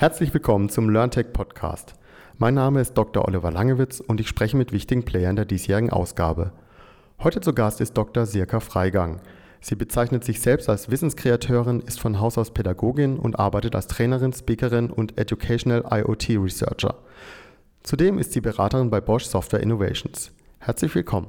Herzlich willkommen zum LearnTech Podcast. Mein Name ist Dr. Oliver Langewitz und ich spreche mit wichtigen Playern der diesjährigen Ausgabe. Heute zu Gast ist Dr. Sirka Freigang. Sie bezeichnet sich selbst als Wissenskreateurin, ist von Haus aus Pädagogin und arbeitet als Trainerin, Speakerin und Educational IoT Researcher. Zudem ist sie Beraterin bei Bosch Software Innovations. Herzlich willkommen.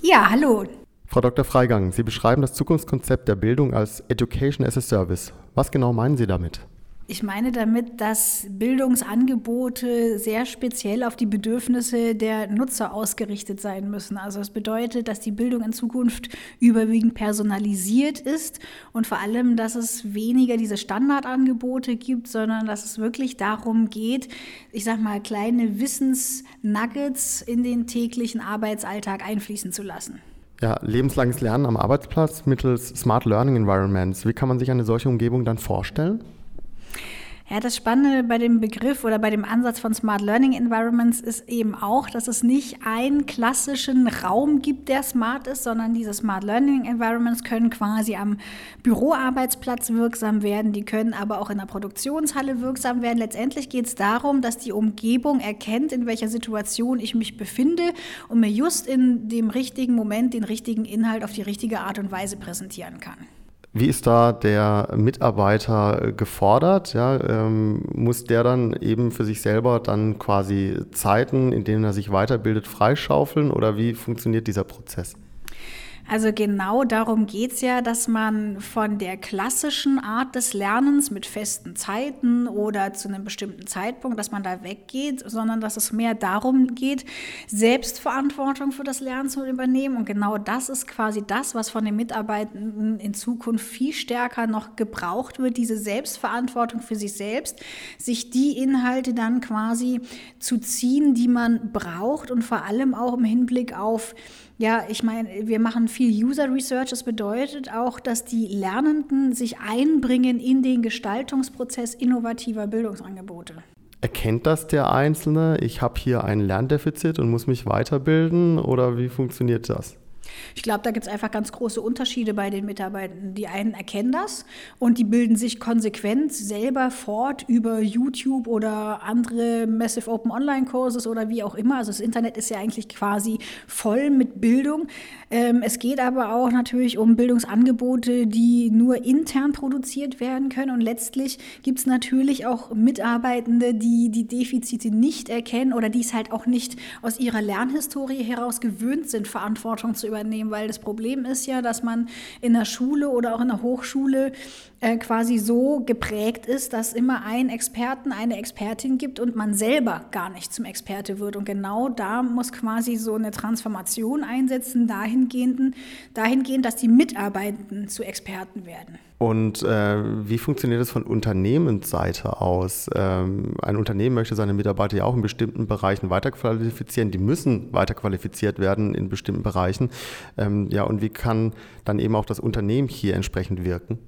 Ja, hallo. Frau Dr. Freigang, Sie beschreiben das Zukunftskonzept der Bildung als Education as a Service. Was genau meinen Sie damit? Ich meine damit, dass Bildungsangebote sehr speziell auf die Bedürfnisse der Nutzer ausgerichtet sein müssen. Also das bedeutet, dass die Bildung in Zukunft überwiegend personalisiert ist und vor allem, dass es weniger diese Standardangebote gibt, sondern dass es wirklich darum geht, ich sag mal, kleine Wissensnuggets in den täglichen Arbeitsalltag einfließen zu lassen. Ja, lebenslanges Lernen am Arbeitsplatz mittels Smart Learning Environments. Wie kann man sich eine solche Umgebung dann vorstellen? Ja, das Spannende bei dem Begriff oder bei dem Ansatz von Smart Learning Environments ist eben auch, dass es nicht einen klassischen Raum gibt, der smart ist, sondern diese Smart Learning Environments können quasi am Büroarbeitsplatz wirksam werden, die können aber auch in der Produktionshalle wirksam werden. Letztendlich geht es darum, dass die Umgebung erkennt, in welcher Situation ich mich befinde und mir just in dem richtigen Moment den richtigen Inhalt auf die richtige Art und Weise präsentieren kann. Wie ist da der Mitarbeiter gefordert? Ja, ähm, muss der dann eben für sich selber dann quasi Zeiten, in denen er sich weiterbildet, freischaufeln oder wie funktioniert dieser Prozess? Also genau darum geht es ja, dass man von der klassischen Art des Lernens mit festen Zeiten oder zu einem bestimmten Zeitpunkt, dass man da weggeht, sondern dass es mehr darum geht, Selbstverantwortung für das Lernen zu übernehmen. Und genau das ist quasi das, was von den Mitarbeitenden in Zukunft viel stärker noch gebraucht wird, diese Selbstverantwortung für sich selbst, sich die Inhalte dann quasi zu ziehen, die man braucht und vor allem auch im Hinblick auf ja, ich meine, wir machen viel User Research. Das bedeutet auch, dass die Lernenden sich einbringen in den Gestaltungsprozess innovativer Bildungsangebote. Erkennt das der Einzelne? Ich habe hier ein Lerndefizit und muss mich weiterbilden oder wie funktioniert das? Ich glaube, da gibt es einfach ganz große Unterschiede bei den Mitarbeitern. Die einen erkennen das und die bilden sich konsequent selber fort über YouTube oder andere Massive Open Online Courses oder wie auch immer. Also das Internet ist ja eigentlich quasi voll mit Bildung. Ähm, es geht aber auch natürlich um Bildungsangebote, die nur intern produziert werden können. Und letztlich gibt es natürlich auch Mitarbeitende, die die Defizite nicht erkennen oder die es halt auch nicht aus ihrer Lernhistorie heraus gewöhnt sind, Verantwortung zu übernehmen übernehmen, weil das Problem ist ja, dass man in der Schule oder auch in der Hochschule äh, quasi so geprägt ist, dass immer ein Experten, eine Expertin gibt und man selber gar nicht zum Experte wird. Und genau da muss quasi so eine Transformation einsetzen, dahingehend, dahingehend dass die Mitarbeitenden zu Experten werden. Und äh, wie funktioniert das von Unternehmensseite aus? Ähm, ein Unternehmen möchte seine Mitarbeiter ja auch in bestimmten Bereichen weiterqualifizieren. Die müssen weiterqualifiziert werden in bestimmten Bereichen. Ähm, ja, und wie kann dann eben auch das Unternehmen hier entsprechend wirken?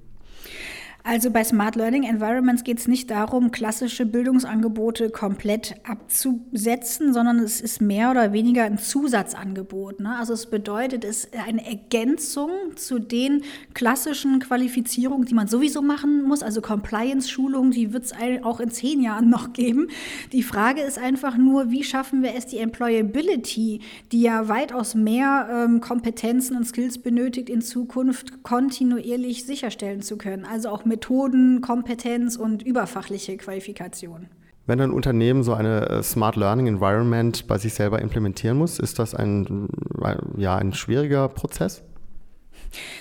Also bei Smart Learning Environments geht es nicht darum, klassische Bildungsangebote komplett abzusetzen, sondern es ist mehr oder weniger ein Zusatzangebot. Ne? Also es bedeutet, es ist eine Ergänzung zu den klassischen Qualifizierungen, die man sowieso machen muss. Also Compliance-Schulungen, die wird es auch in zehn Jahren noch geben. Die Frage ist einfach nur, wie schaffen wir es, die Employability, die ja weitaus mehr ähm, Kompetenzen und Skills benötigt, in Zukunft kontinuierlich sicherstellen zu können. Also auch Methoden, Kompetenz und überfachliche Qualifikation. Wenn ein Unternehmen so eine äh, Smart Learning Environment bei sich selber implementieren muss, ist das ein, äh, ja, ein schwieriger Prozess?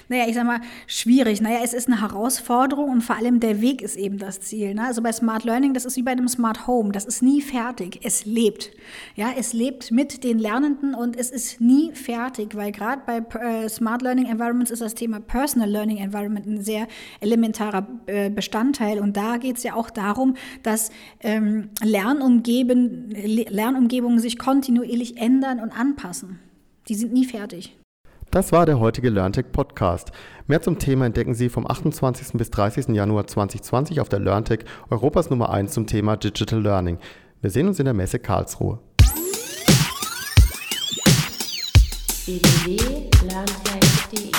Naja, ich sag mal, schwierig. Naja, es ist eine Herausforderung und vor allem der Weg ist eben das Ziel. Ne? Also bei Smart Learning, das ist wie bei einem Smart Home. Das ist nie fertig. Es lebt. Ja, es lebt mit den Lernenden und es ist nie fertig, weil gerade bei äh, Smart Learning Environments ist das Thema Personal Learning Environment ein sehr elementarer äh, Bestandteil. Und da geht es ja auch darum, dass ähm, Lernumgeben, Lernumgebungen sich kontinuierlich ändern und anpassen. Die sind nie fertig. Das war der heutige LearnTech Podcast. Mehr zum Thema entdecken Sie vom 28. bis 30. Januar 2020 auf der LearnTech, Europas Nummer 1 zum Thema Digital Learning. Wir sehen uns in der Messe Karlsruhe. www.learntech.de